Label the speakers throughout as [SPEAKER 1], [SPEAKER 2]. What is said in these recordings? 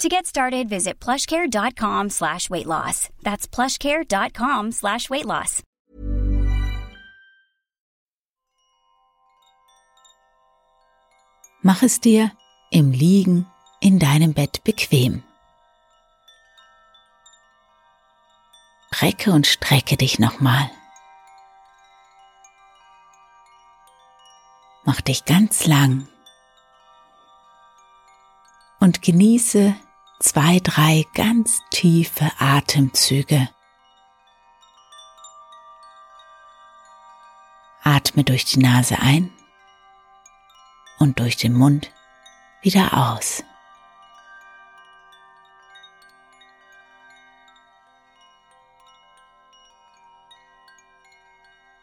[SPEAKER 1] To get started, visit plushcare.com slash weight loss. That's plushcare.com slash weight loss.
[SPEAKER 2] Mach es dir im Liegen in deinem Bett bequem. Recke und strecke dich nochmal. Mach dich ganz lang und genieße zwei, drei ganz tiefe Atemzüge. Atme durch die Nase ein und durch den Mund wieder aus.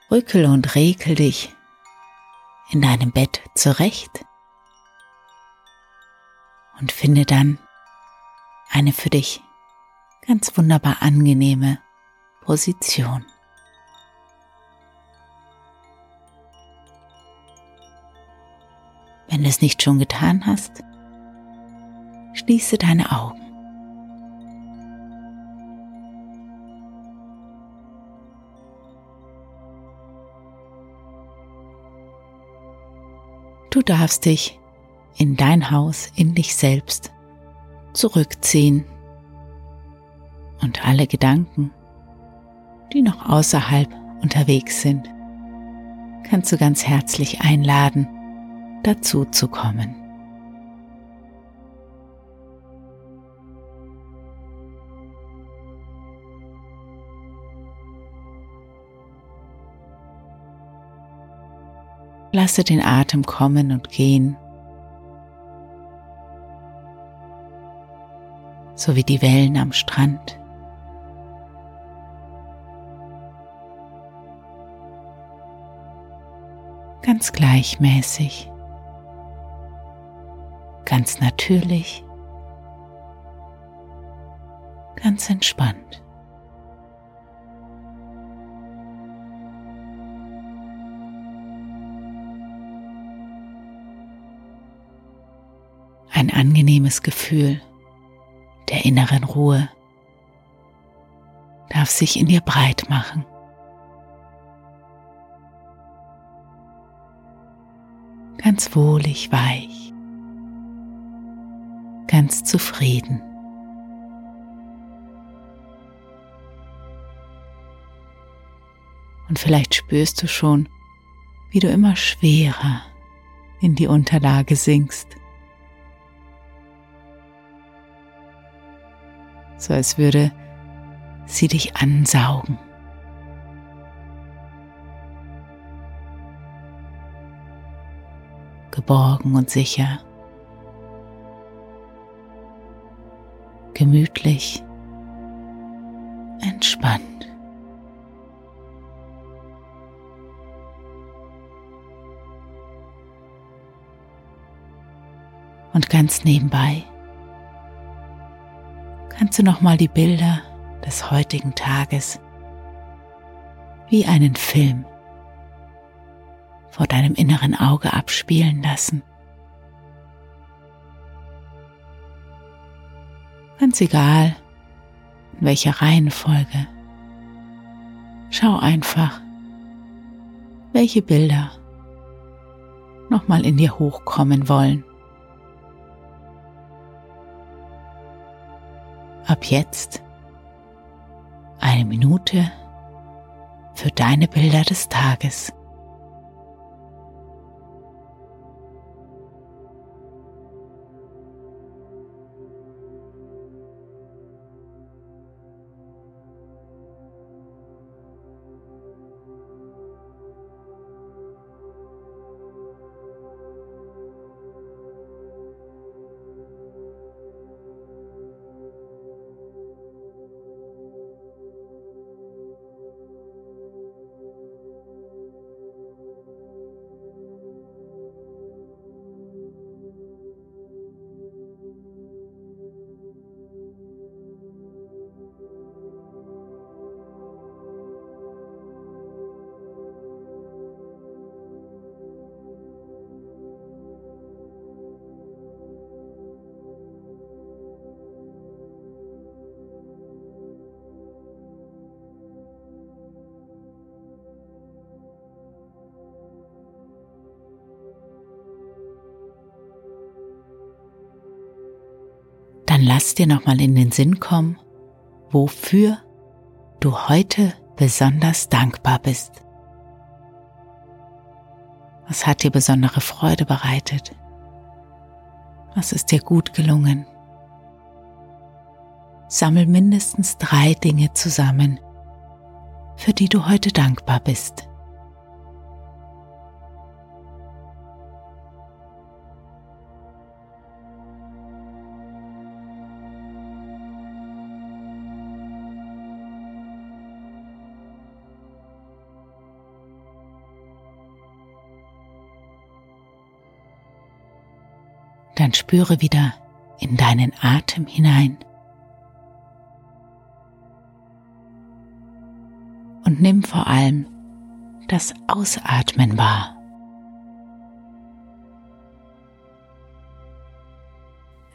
[SPEAKER 2] Rückel und rekel dich in deinem Bett zurecht und finde dann eine für dich ganz wunderbar angenehme Position. Wenn du es nicht schon getan hast, schließe deine Augen. Du darfst dich in dein Haus, in dich selbst zurückziehen und alle Gedanken, die noch außerhalb unterwegs sind, kannst du ganz herzlich einladen, dazu zu kommen. Lasse den Atem kommen und gehen, so wie die Wellen am Strand. Ganz gleichmäßig, ganz natürlich, ganz entspannt. ein angenehmes Gefühl inneren Ruhe darf sich in dir breit machen. Ganz wohlig, weich, ganz zufrieden. Und vielleicht spürst du schon, wie du immer schwerer in die Unterlage sinkst. So als würde sie dich ansaugen. Geborgen und sicher, gemütlich, entspannt. Und ganz nebenbei kannst du nochmal die Bilder des heutigen Tages wie einen Film vor deinem inneren Auge abspielen lassen. Ganz egal, in welcher Reihenfolge. Schau einfach, welche Bilder nochmal in dir hochkommen wollen. Ab jetzt eine Minute für deine Bilder des Tages. Lass dir nochmal in den Sinn kommen, wofür du heute besonders dankbar bist. Was hat dir besondere Freude bereitet? Was ist dir gut gelungen? Sammel mindestens drei Dinge zusammen, für die du heute dankbar bist. Dann spüre wieder in deinen Atem hinein. Und nimm vor allem das Ausatmen wahr.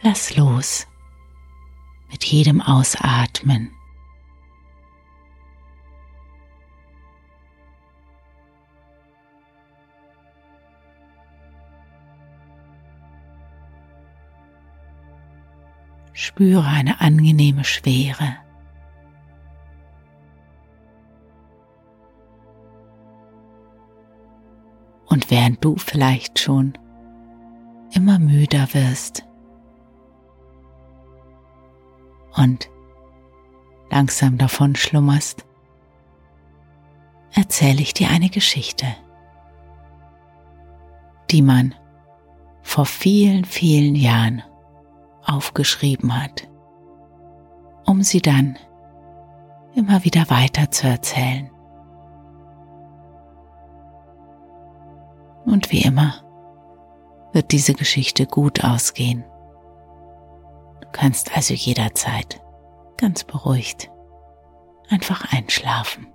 [SPEAKER 2] Lass los mit jedem Ausatmen. Spüre eine angenehme Schwere. Und während du vielleicht schon immer müder wirst und langsam davon schlummerst, erzähle ich dir eine Geschichte, die man vor vielen, vielen Jahren aufgeschrieben hat, um sie dann immer wieder weiter zu erzählen. Und wie immer wird diese Geschichte gut ausgehen. Du kannst also jederzeit ganz beruhigt einfach einschlafen.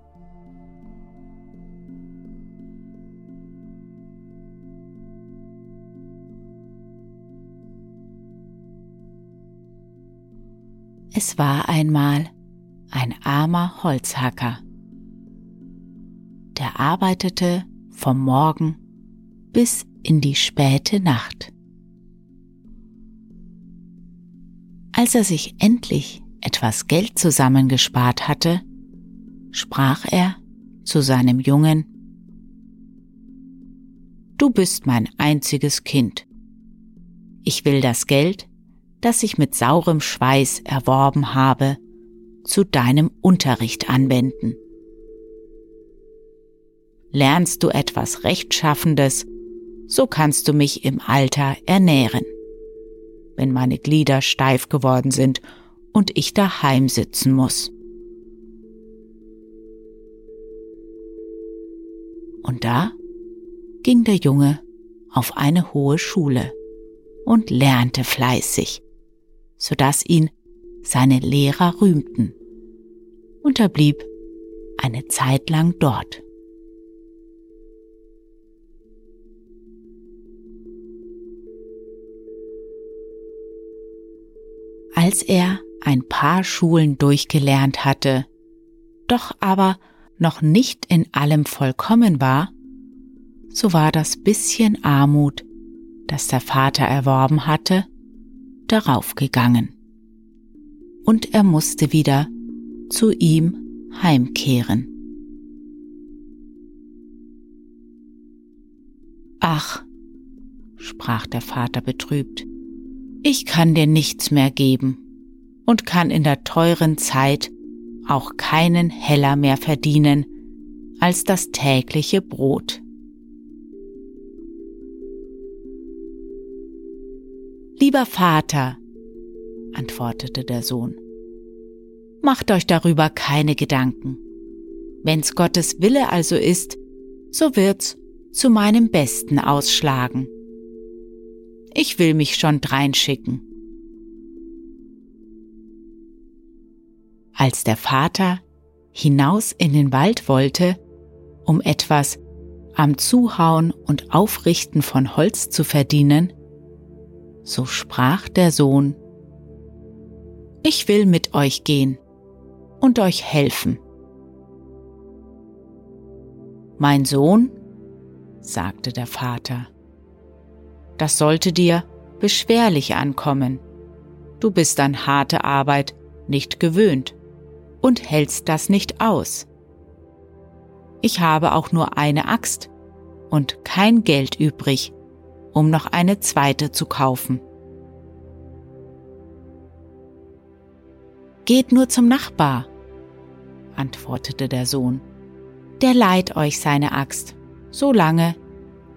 [SPEAKER 2] Es war einmal ein armer Holzhacker. Der arbeitete vom Morgen bis in die späte Nacht. Als er sich endlich etwas Geld zusammengespart hatte, sprach er zu seinem Jungen, Du bist mein einziges Kind. Ich will das Geld, das ich mit saurem Schweiß erworben habe, zu deinem Unterricht anwenden. Lernst du etwas Rechtschaffendes, so kannst du mich im Alter ernähren. Wenn meine Glieder steif geworden sind und ich daheim sitzen muss. Und da ging der Junge auf eine hohe Schule und lernte fleißig so dass ihn seine Lehrer rühmten, und er blieb eine Zeit lang dort. Als er ein paar Schulen durchgelernt hatte, doch aber noch nicht in allem vollkommen war, so war das bisschen Armut, das der Vater erworben hatte, daraufgegangen. Und er musste wieder zu ihm heimkehren. Ach, sprach der Vater betrübt, ich kann dir nichts mehr geben und kann in der teuren Zeit auch keinen Heller mehr verdienen als das tägliche Brot. Lieber Vater, antwortete der Sohn, macht euch darüber keine Gedanken. Wenn's Gottes Wille also ist, so wird's zu meinem Besten ausschlagen. Ich will mich schon dreinschicken. Als der Vater hinaus in den Wald wollte, um etwas am Zuhauen und Aufrichten von Holz zu verdienen, so sprach der Sohn, Ich will mit euch gehen und euch helfen. Mein Sohn, sagte der Vater, das sollte dir beschwerlich ankommen. Du bist an harte Arbeit nicht gewöhnt und hältst das nicht aus. Ich habe auch nur eine Axt und kein Geld übrig, um noch eine zweite zu kaufen. Geht nur zum Nachbar, antwortete der Sohn. Der leiht euch seine Axt, so lange,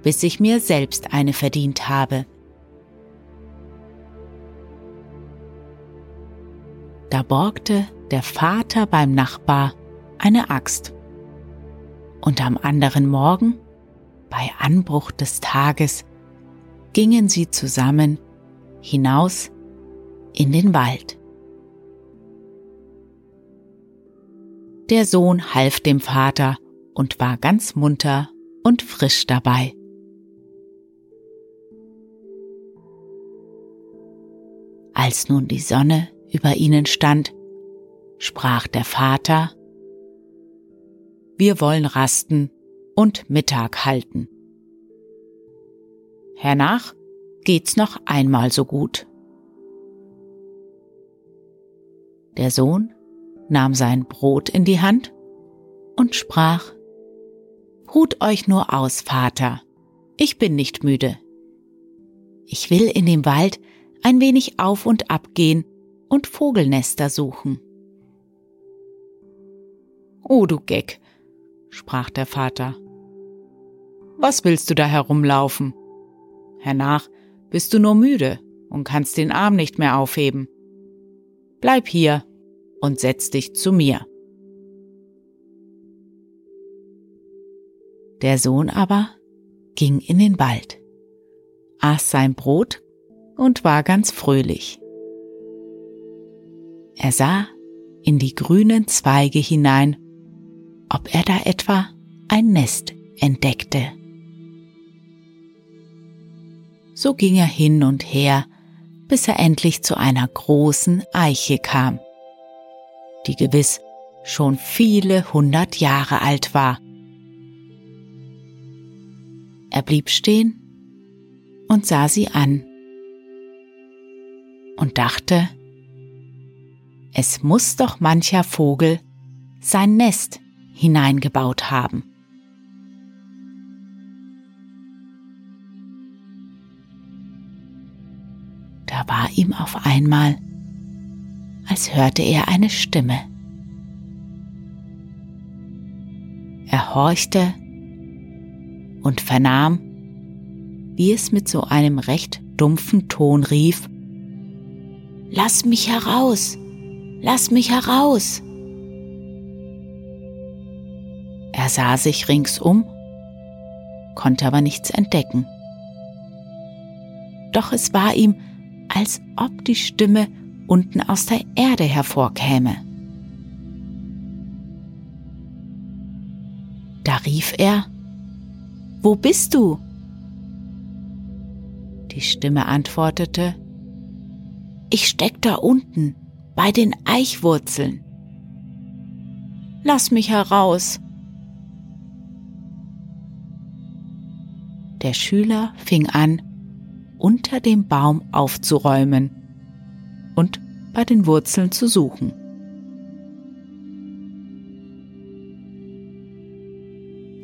[SPEAKER 2] bis ich mir selbst eine verdient habe. Da borgte der Vater beim Nachbar eine Axt. Und am anderen Morgen, bei Anbruch des Tages, gingen sie zusammen hinaus in den Wald. Der Sohn half dem Vater und war ganz munter und frisch dabei. Als nun die Sonne über ihnen stand, sprach der Vater, wir wollen rasten und Mittag halten. Hernach geht's noch einmal so gut. Der Sohn nahm sein Brot in die Hand und sprach, Hut euch nur aus, Vater, ich bin nicht müde. Ich will in dem Wald ein wenig auf und ab gehen und Vogelnester suchen. Oh, du Geck, sprach der Vater. Was willst du da herumlaufen? Hernach bist du nur müde und kannst den Arm nicht mehr aufheben. Bleib hier und setz dich zu mir. Der Sohn aber ging in den Wald, aß sein Brot und war ganz fröhlich. Er sah in die grünen Zweige hinein ob er da etwa ein Nest entdeckte. So ging er hin und her, bis er endlich zu einer großen Eiche kam, die gewiss schon viele hundert Jahre alt war. Er blieb stehen und sah sie an und dachte, es muss doch mancher Vogel sein Nest hineingebaut haben. Ihm auf einmal, als hörte er eine Stimme. Er horchte und vernahm, wie es mit so einem recht dumpfen Ton rief, Lass mich heraus, lass mich heraus. Er sah sich ringsum, konnte aber nichts entdecken. Doch es war ihm, als ob die Stimme unten aus der Erde hervorkäme. Da rief er, Wo bist du? Die Stimme antwortete, Ich steck da unten bei den Eichwurzeln. Lass mich heraus, Der Schüler fing an, unter dem Baum aufzuräumen und bei den Wurzeln zu suchen.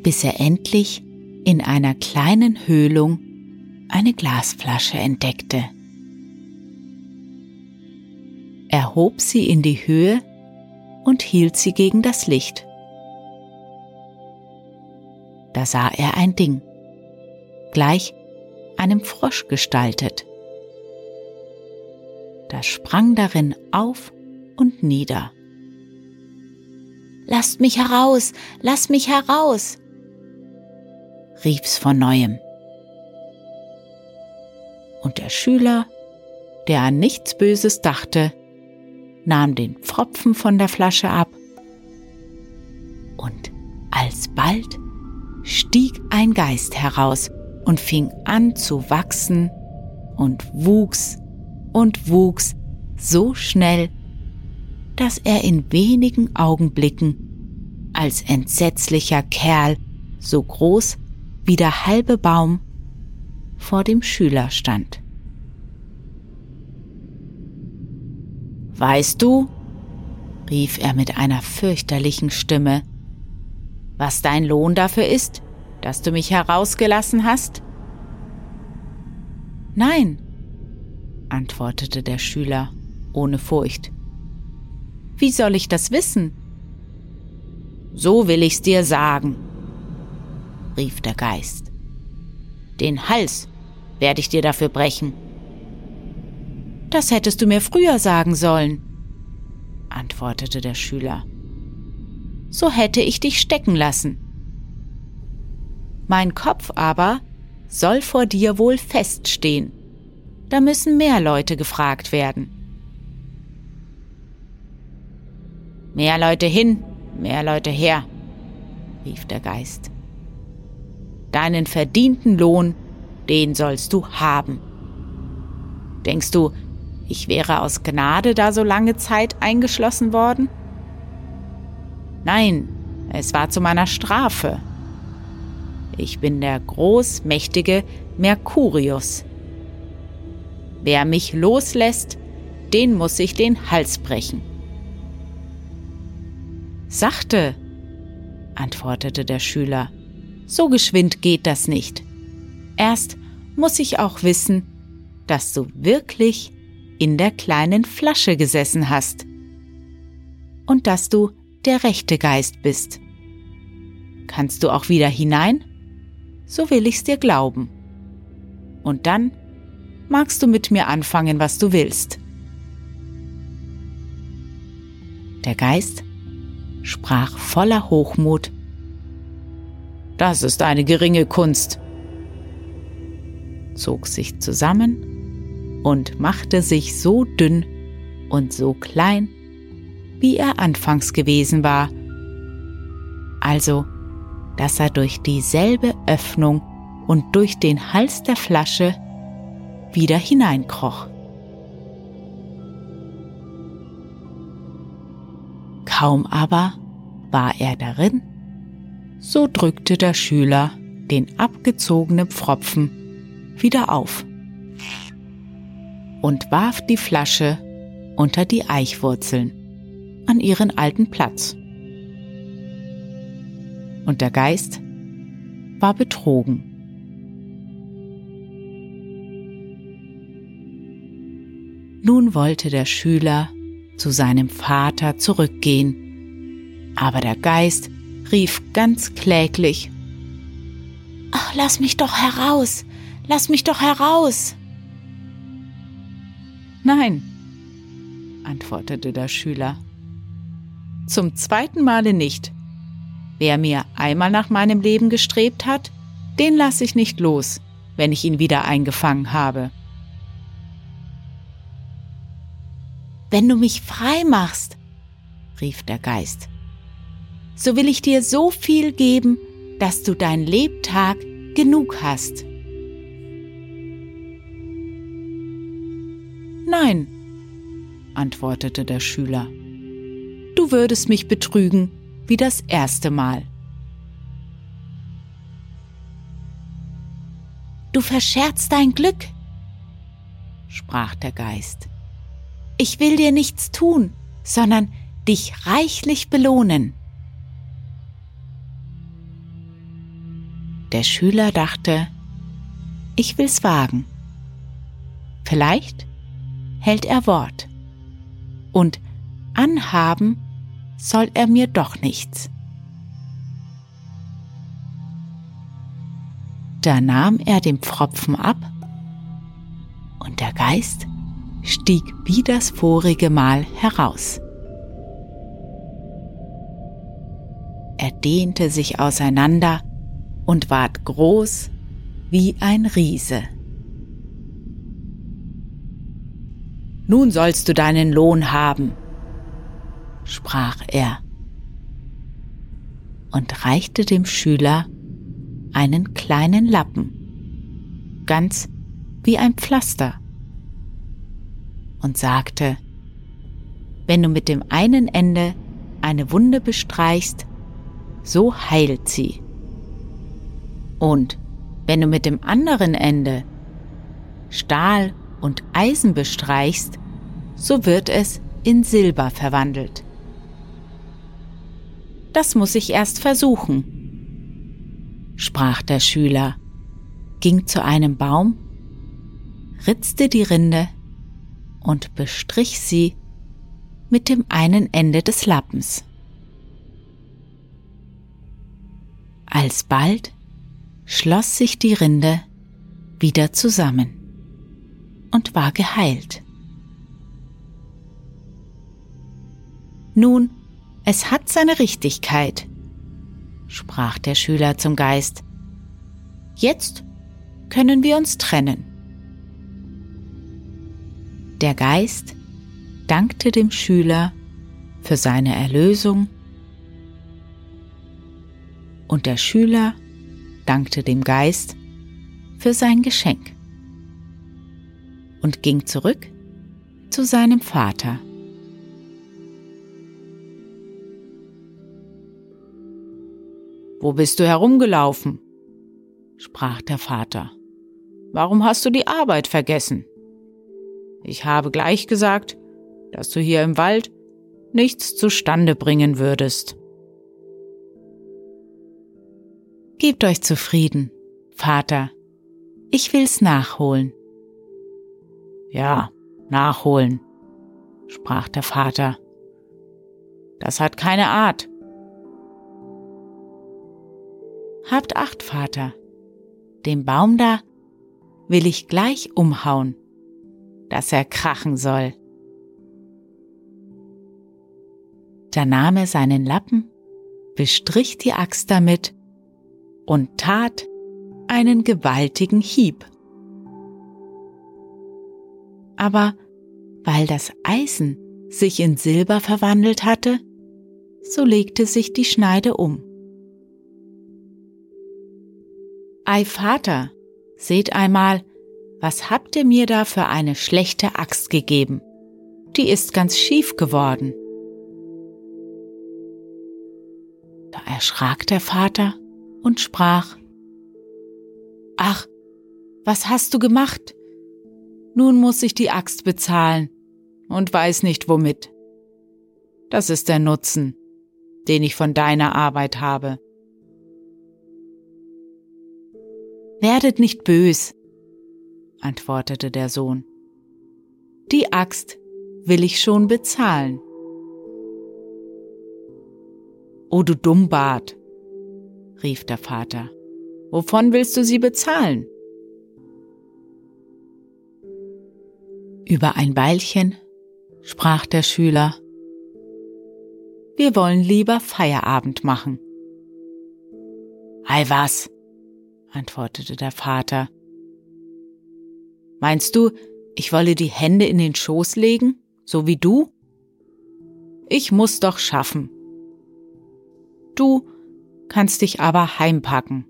[SPEAKER 2] Bis er endlich in einer kleinen Höhlung eine Glasflasche entdeckte. Er hob sie in die Höhe und hielt sie gegen das Licht. Da sah er ein Ding, gleich einem Frosch gestaltet. Das sprang darin auf und nieder. Lasst mich heraus, lasst mich heraus, rief's von neuem. Und der Schüler, der an nichts Böses dachte, nahm den Pfropfen von der Flasche ab und alsbald stieg ein Geist heraus und fing an zu wachsen und wuchs und wuchs so schnell, dass er in wenigen Augenblicken als entsetzlicher Kerl so groß wie der halbe Baum vor dem Schüler stand. Weißt du, rief er mit einer fürchterlichen Stimme, was dein Lohn dafür ist, dass du mich herausgelassen hast? Nein, antwortete der Schüler ohne Furcht. Wie soll ich das wissen? So will ich's dir sagen, rief der Geist. Den Hals werde ich dir dafür brechen. Das hättest du mir früher sagen sollen, antwortete der Schüler. So hätte ich dich stecken lassen. Mein Kopf aber soll vor dir wohl feststehen. Da müssen mehr Leute gefragt werden. Mehr Leute hin, mehr Leute her, rief der Geist. Deinen verdienten Lohn, den sollst du haben. Denkst du, ich wäre aus Gnade da so lange Zeit eingeschlossen worden? Nein, es war zu meiner Strafe. Ich bin der großmächtige Mercurius. Wer mich loslässt, den muss ich den Hals brechen. Sachte, antwortete der Schüler, so geschwind geht das nicht. Erst muss ich auch wissen, dass du wirklich in der kleinen Flasche gesessen hast und dass du der rechte Geist bist. Kannst du auch wieder hinein? So will ich's dir glauben. Und dann magst du mit mir anfangen, was du willst. Der Geist sprach voller Hochmut. Das ist eine geringe Kunst, zog sich zusammen und machte sich so dünn und so klein, wie er anfangs gewesen war, also dass er durch dieselbe Öffnung und durch den Hals der Flasche wieder hineinkroch. Kaum aber war er darin, so drückte der Schüler den abgezogenen Pfropfen wieder auf und warf die Flasche unter die Eichwurzeln an ihren alten Platz. Und der Geist war betrogen. Nun wollte der Schüler zu seinem Vater zurückgehen, aber der Geist rief ganz kläglich Ach, lass mich doch heraus, lass mich doch heraus. Nein, antwortete der Schüler. Zum zweiten Male nicht. Wer mir einmal nach meinem Leben gestrebt hat, den lasse ich nicht los, wenn ich ihn wieder eingefangen habe. Wenn du mich frei machst, rief der Geist, so will ich dir so viel geben, dass du dein Lebtag genug hast. Nein, antwortete der Schüler. Du würdest mich betrügen wie das erste Mal. Du verscherzt dein Glück, sprach der Geist. Ich will dir nichts tun, sondern dich reichlich belohnen. Der Schüler dachte, ich will's wagen. Vielleicht hält er Wort. Und anhaben soll er mir doch nichts. Da nahm er den Pfropfen ab und der Geist stieg wie das vorige Mal heraus. Er dehnte sich auseinander und ward groß wie ein Riese. Nun sollst du deinen Lohn haben, sprach er und reichte dem Schüler einen kleinen Lappen, ganz wie ein Pflaster, und sagte, wenn du mit dem einen Ende eine Wunde bestreichst, so heilt sie. Und wenn du mit dem anderen Ende Stahl und Eisen bestreichst, so wird es in Silber verwandelt. Das muss ich erst versuchen, sprach der Schüler, ging zu einem Baum, ritzte die Rinde und bestrich sie mit dem einen Ende des Lappens. Alsbald schloss sich die Rinde wieder zusammen und war geheilt. Nun, es hat seine Richtigkeit, sprach der Schüler zum Geist. Jetzt können wir uns trennen. Der Geist dankte dem Schüler für seine Erlösung und der Schüler dankte dem Geist für sein Geschenk und ging zurück zu seinem Vater. Wo bist du herumgelaufen? sprach der Vater. Warum hast du die Arbeit vergessen? Ich habe gleich gesagt, dass du hier im Wald nichts zustande bringen würdest. Gebt euch zufrieden, Vater, ich will's nachholen. Ja, nachholen, sprach der Vater. Das hat keine Art. Habt acht, Vater, den Baum da will ich gleich umhauen, dass er krachen soll. Da nahm er seinen Lappen, bestrich die Axt damit und tat einen gewaltigen Hieb. Aber weil das Eisen sich in Silber verwandelt hatte, so legte sich die Schneide um. Ei Vater, seht einmal, was habt ihr mir da für eine schlechte Axt gegeben? Die ist ganz schief geworden. Da erschrak der Vater und sprach, Ach, was hast du gemacht? Nun muss ich die Axt bezahlen und weiß nicht womit. Das ist der Nutzen, den ich von deiner Arbeit habe. Werdet nicht bös, antwortete der Sohn. Die Axt will ich schon bezahlen. O du Dummbart, rief der Vater, wovon willst du sie bezahlen? Über ein Weilchen sprach der Schüler, wir wollen lieber Feierabend machen. Ei was, antwortete der Vater. Meinst du, ich wolle die Hände in den Schoß legen, so wie du? Ich muss doch schaffen. Du kannst dich aber heimpacken.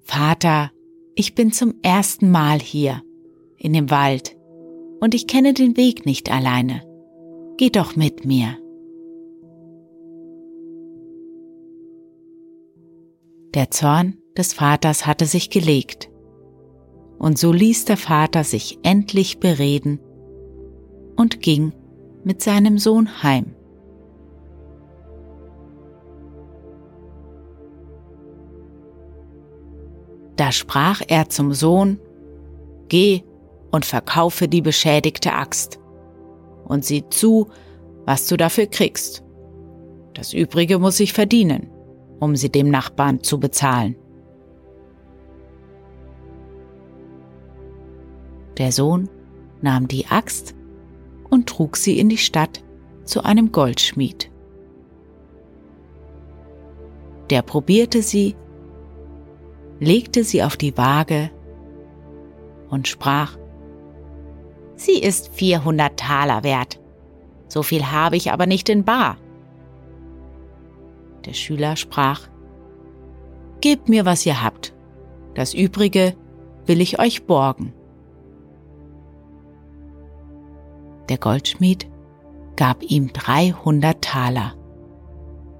[SPEAKER 2] Vater, ich bin zum ersten Mal hier, in dem Wald, und ich kenne den Weg nicht alleine. Geh doch mit mir. Der Zorn des Vaters hatte sich gelegt, und so ließ der Vater sich endlich bereden und ging mit seinem Sohn heim. Da sprach er zum Sohn, Geh und verkaufe die beschädigte Axt und sieh zu, was du dafür kriegst. Das Übrige muss ich verdienen, um sie dem Nachbarn zu bezahlen. Der Sohn nahm die Axt und trug sie in die Stadt zu einem Goldschmied. Der probierte sie, legte sie auf die Waage und sprach, Sie ist 400 Taler wert. So viel habe ich aber nicht in Bar. Der Schüler sprach, Gebt mir, was ihr habt. Das Übrige will ich euch borgen. Der Goldschmied gab ihm 300 Taler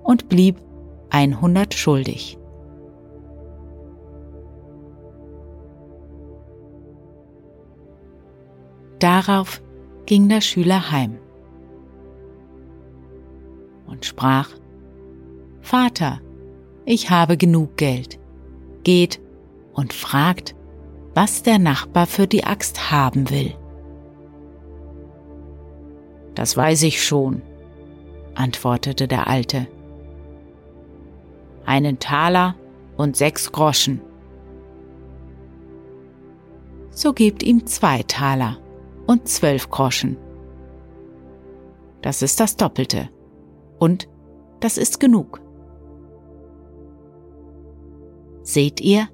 [SPEAKER 2] und blieb 100 schuldig. Darauf ging der Schüler heim und sprach, Vater, ich habe genug Geld. Geht und fragt, was der Nachbar für die Axt haben will. Das weiß ich schon, antwortete der Alte. Einen Taler und sechs Groschen. So gebt ihm zwei Taler und zwölf Groschen. Das ist das Doppelte. Und das ist genug. Seht ihr,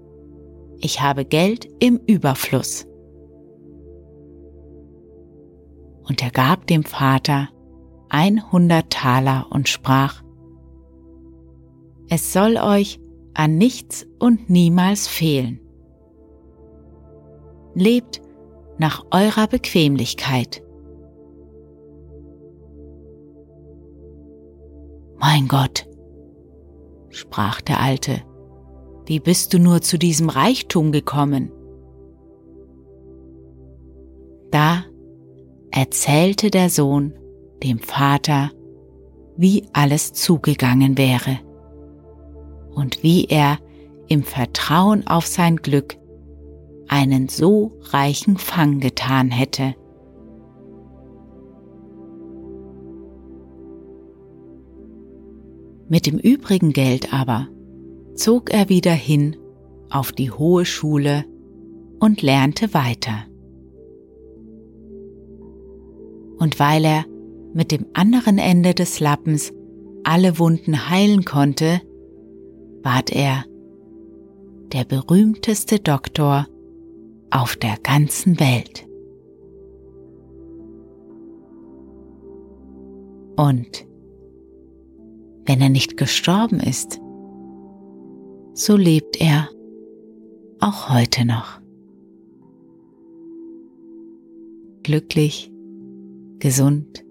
[SPEAKER 2] ich habe Geld im Überfluss. Und er gab dem Vater einhundert Taler und sprach, es soll euch an nichts und niemals fehlen. Lebt nach eurer Bequemlichkeit. Mein Gott, sprach der Alte, wie bist du nur zu diesem Reichtum gekommen? Da erzählte der Sohn dem Vater, wie alles zugegangen wäre und wie er im Vertrauen auf sein Glück einen so reichen Fang getan hätte. Mit dem übrigen Geld aber zog er wieder hin auf die hohe Schule und lernte weiter. Und weil er mit dem anderen Ende des Lappens alle Wunden heilen konnte, ward er der berühmteste Doktor auf der ganzen Welt. Und wenn er nicht gestorben ist, so lebt er auch heute noch. Glücklich, gesund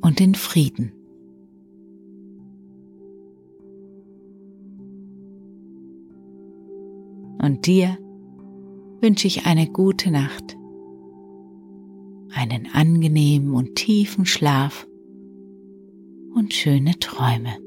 [SPEAKER 2] und in Frieden. Und dir wünsche ich eine gute Nacht, einen angenehmen und tiefen Schlaf und schöne Träume.